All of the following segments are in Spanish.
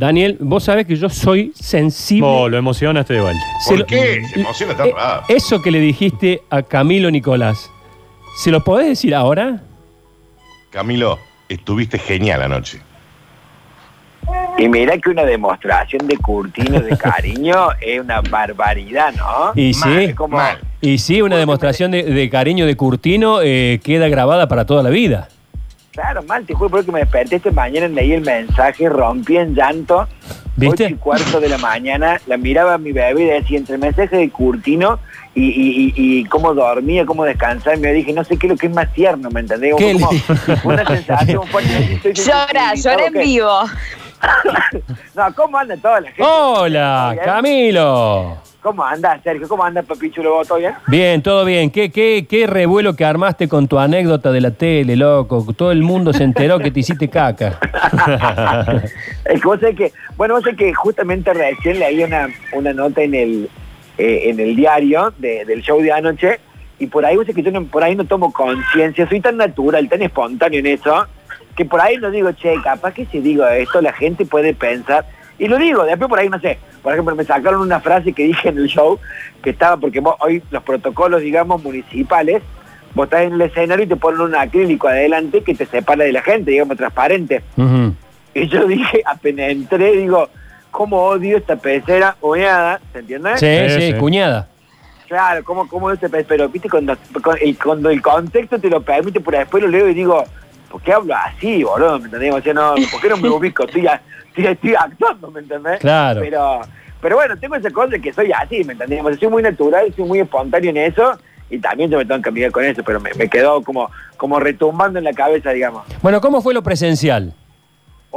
Daniel, vos sabés que yo soy sensible. Oh, lo emocionaste de. Se ¿Por lo- qué? Se emociona tan Eh, raro. Eso que le dijiste a Camilo Nicolás, ¿se lo podés decir ahora? Camilo, estuviste genial anoche. Y mira que una demostración de Curtino de cariño es una barbaridad, ¿no? Y Mal, sí, como- mal. y sí, una demostración de, de cariño de Curtino eh, queda grabada para toda la vida. Claro, mal, te juro porque me desperté esta mañana, leí el mensaje, rompí en llanto. ¿Viste? Ocho y cuarto de la mañana, la miraba a mi bebé y decía entre el mensaje de Curtino y, y, y, y cómo dormía, cómo descansaba, y me dije, no sé qué es lo que es más tierno, ¿me entendés? ¿Qué Como, una sensación fuerte. Llora, llora en vivo. No, ¿cómo anda toda la gente? Hola. Camilo. ¿Cómo anda, Sergio? ¿Cómo anda, Papichulo? ¿Todo bien? Bien, todo bien. ¿Qué, qué, qué revuelo que armaste con tu anécdota de la tele, loco. Todo el mundo se enteró que te hiciste caca. Es que vos sabés que, bueno, vos sabés que justamente recién leí una, una nota en el, eh, en el diario de- del show de anoche y por ahí vos sabés que yo no, por ahí no tomo conciencia, soy tan natural, tan espontáneo en eso, que por ahí no digo, che, capaz que si digo esto la gente puede pensar, y lo digo, después por ahí no sé, por ejemplo me sacaron una frase que dije en el show, que estaba, porque vos- hoy los protocolos, digamos, municipales, vos estás en el escenario y te ponen un acrílico adelante que te separa de la gente, digamos, transparente. Y yo dije, apenas entré, digo, ¿cómo odio esta pecera oeada? ¿Se entiende? Sí, Sí, cuñada. Claro, ¿cómo, cómo odio esta pecera? Pero, viste, cuando, el, cuando el contexto te lo permite, por después lo leo y digo, ¿por qué hablo así, boludo? ¿Me entendés? O sea, no, ¿por qué no me ubico? Estoy, a- estoy, estoy actuando, ¿me entendés? Claro. Pero, pero bueno, tengo esa cosa de que soy así, ¿me entendés? O sea, soy muy natural, soy muy espontáneo en eso y también yo me tengo que amigar con eso, pero me, me quedó como, como retumbando en la cabeza, digamos. Bueno, ¿cómo fue lo presencial?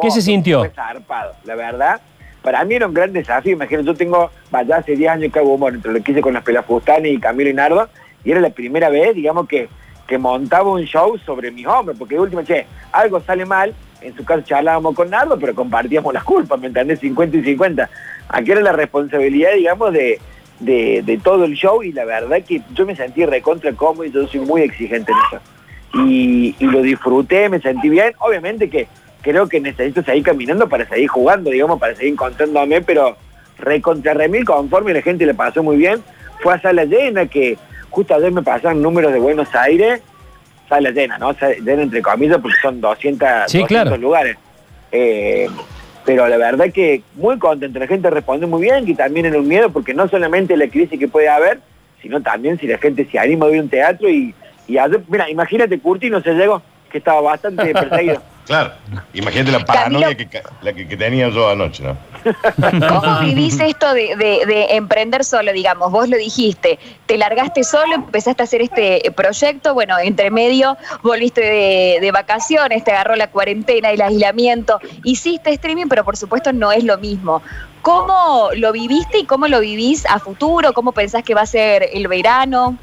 ¿Qué se sintió? Fue zarpado, la verdad. Para mí era un gran desafío. Imagínate, yo tengo, vaya, hace 10 años que hago humor, entre lo que hice con las Pelafustanes y Camilo y Nardo, y era la primera vez, digamos, que, que montaba un show sobre mis hombres, porque de última, che, algo sale mal, en su caso charlábamos con Nardo, pero compartíamos las culpas, ¿me entendés? 50 y 50. Aquí era la responsabilidad, digamos, de, de, todo el show, y la verdad que yo me sentí recontra cómodo y yo soy muy exigente en eso y, y lo disfruté, me sentí bien. Obviamente que creo que necesito seguir caminando para seguir jugando, digamos, para seguir encontrándome, pero recontra remil conforme la gente le pasó muy bien. Fue a sala llena, que justo ayer me pasaron números de Buenos Aires, sala llena, ¿no? Sala llena entre comillas porque son 200, Sí, 200 claro. lugares. Eh, pero la verdad que muy contento, la gente responde muy bien, que también en un miedo, porque no solamente la crisis que puede haber, sino también si la gente se anima a ir a un teatro y, y ayer, mira, imagínate Curtino se llegó, que estaba bastante perseguido. Claro. Imagínate la paranoia que, la que, que tenía yo anoche, ¿no? ¿Cómo vivís esto de, de- de emprender solo, digamos? Vos lo dijiste, te largaste solo, empezaste a hacer este proyecto, bueno, entre medio volviste de, de vacaciones, te agarró la cuarentena, el aislamiento, hiciste streaming, pero por supuesto no es lo mismo. ¿Cómo lo viviste y cómo lo vivís a futuro? ¿Cómo pensás que va a ser el verano?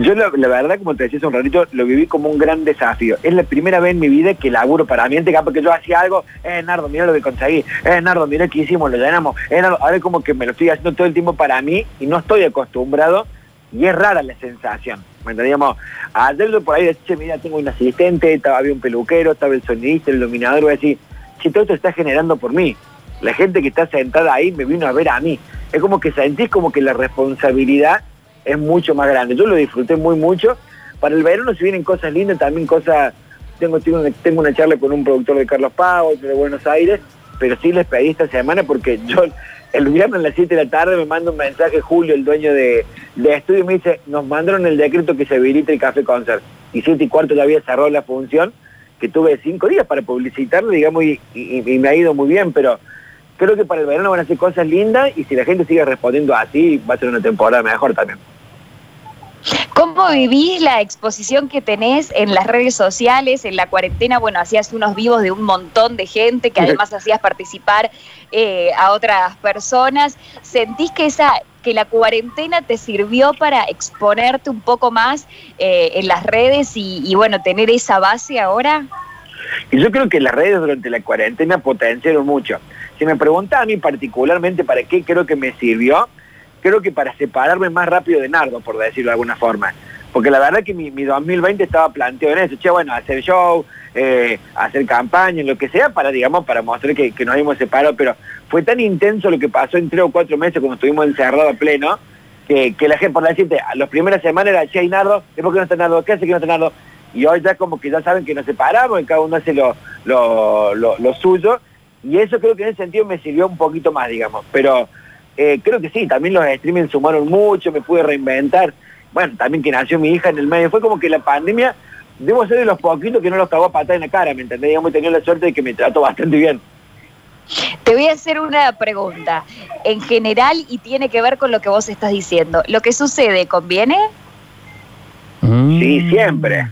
Yo la, verdad, como te decía un ratito, lo viví como un gran desafío. Es la primera vez en mi vida que laburo para mí. Antes capaz que yo hacía algo, eh, Nardo, mira lo que conseguí, eh, Nardo, mira qué hicimos, lo llenamos, eh, Nardo, ahora como que me lo estoy haciendo todo el tiempo para mí y no estoy acostumbrado y es rara la sensación. ¿Me entendíamos? Ayer yo por ahí decía, mira, tengo un asistente, estaba, había un peluquero, estaba el sonidista, el iluminador, voy a decir, che, todo esto está generando por mí. La gente que está sentada ahí me vino a ver a mí. Es como que sentís como que la responsabilidad es mucho más grande. Yo lo disfruté muy mucho. Para el verano se vienen cosas lindas, también cosas... Tengo, tengo, una, charla con un productor de Carlos Pau, de Buenos Aires, pero sí les pedí esta semana porque yo el viernes a las 7 de la tarde me manda un mensaje Julio, el dueño de, de estudio, me dice, nos mandaron el decreto que se habilita el Café Concert. Y 7 y cuarto ya había cerrado la función, que tuve cinco días para publicitarlo, digamos, y me ha ido muy bien, pero creo que para el verano van a ser cosas lindas y si la gente sigue respondiendo así, va a ser una temporada mejor también. ¿Cómo vivís la exposición que tenés en las redes sociales, en la cuarentena? Bueno, hacías unos vivos de un montón de gente que además hacías participar eh, a otras personas. ¿Sentís que esa que la cuarentena te sirvió para exponerte un poco más eh, en las redes y, y, bueno, tener esa base ahora? Y yo creo que las redes durante la cuarentena potenciaron mucho. Si me pregunta a mí particularmente para qué creo que me sirvió, creo que para separarme más rápido de Nardo, por decirlo de alguna forma. Porque la verdad que mi, mi 2020 estaba planteado en eso, che, bueno, hacer show, eh, hacer campaña, lo que sea, para, digamos, para mostrar que, nos hemos separado, pero fue tan intenso lo que pasó en tres o cuatro meses cuando estuvimos encerrados a pleno, que, que la gente, por decirte, a las primeras semanas era, che, y Nardo, ¿es porque no está Nardo? ¿Qué hace que no está Nardo? Y hoy ya como que ya saben que nos separamos y cada uno hace lo, lo, lo, lo suyo, y eso creo que en ese sentido me sirvió un poquito más, digamos, pero eh, creo que sí, también los streaming sumaron mucho, me pude reinventar, bueno, también que nació mi hija en el medio, fue como que la pandemia, debo ser de los poquitos que no los cagó a patada en la cara, ¿me entendés? Digamos, he tenido la suerte de que me trató bastante bien. Te voy a hacer una pregunta en general y tiene que ver con lo que vos estás diciendo. ¿Lo que sucede conviene? Mm. Sí, siempre,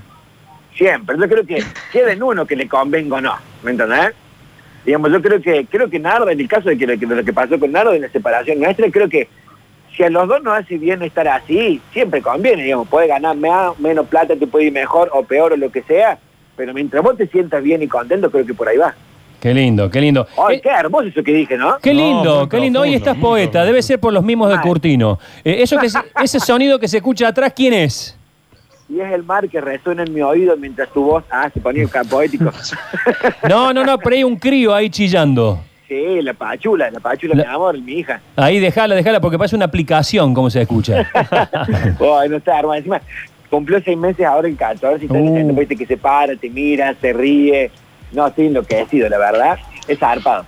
siempre. Yo creo que queden uno que le convenga o no, ¿me entendés? Digamos, yo creo que, creo que Nardo, en el caso de, que, de lo que pasó con Nardo en la separación nuestra, creo que si a los dos nos hace bien estar así, siempre conviene, digamos, puede ganar más, menos plata, te puede ir mejor o peor o lo que sea, pero mientras vos te sientas bien y contento, creo que por ahí va. Qué lindo, qué lindo. Ay, Eh, qué hermoso eso que dije, ¿no? Qué No, lindo, qué lindo. Hoy estás poeta. Debe ser por los mismos de. Curtino. Eh, eso que se- ese sonido que se escucha atrás, ¿quién es? Y es el mar que resuena en mi oído mientras tu voz, ah, se ponía el poético. No, no, no, pero hay un crío ahí chillando. sí, la pachula, la pachula, La- mi amor, mi hija. Ahí déjala, déjala, porque parece una aplicación como se escucha. Ay, no está, hermano. Encima, cumplió seis meses ahora el 14 y está Uh. diciendo, viste, que se para, te mira, se ríe. No, estoy enloquecido, la verdad. Es zarpado.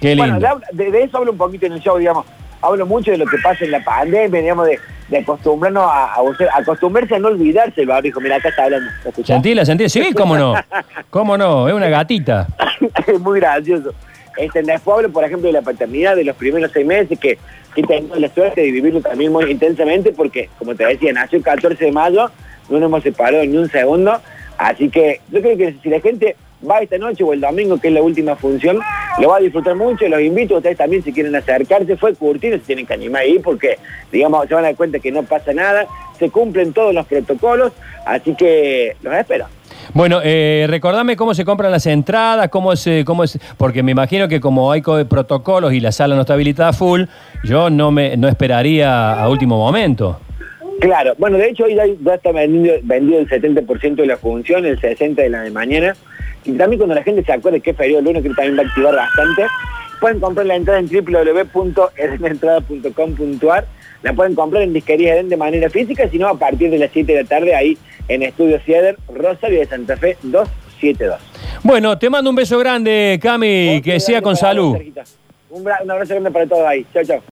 Qué Bueno, lindo. de, de eso hablo un poquito en el show, digamos. Hablo mucho de lo que pasa en la pandemia, digamos, de, de acostumbrarnos a, acostumbrarse a no olvidarse el barrio. Dijo, mira, acá está hablando. Sentila, sentila. Sí, cómo no. Cómo no, es una gatita. es muy gracioso. Este, después hablo, por ejemplo, de la paternidad de los primeros seis meses, que, que tengo la suerte de vivirlo también muy intensamente, porque, como te decía, nació el 14 de mayo, no nos hemos separado ni un segundo, así que yo creo que si la gente va esta noche o el domingo, que es la última función, lo va a disfrutar mucho, los invito a ustedes también si quieren acercarse, fue curtido, se tienen que animar ahí, porque, digamos, se van a dar cuenta que no pasa nada, se cumplen todos los protocolos, así que los espero. Bueno, eh, recordame cómo se compran las entradas, cómo se, cómo es, porque me imagino que como hay co- protocolos y la sala no está habilitada full, yo no me no esperaría a último momento. Claro, bueno, de hecho hoy ya, ya está vendido, vendido el 70% de la función, el 60% de la de mañana. Y también cuando la gente se acuerde que es feriado el lunes, que también va a activar bastante, pueden comprar la entrada en www.erenentrada.com.ar. La pueden comprar en disquería Eden de manera física, sino a partir de las 7 de la tarde ahí en Estudio Cieder, Rosario de Santa Fe 272. Bueno, te mando un beso grande, Cami, que sea con vos, salud. Un, un abrazo grande para todos ahí. Chao, chao.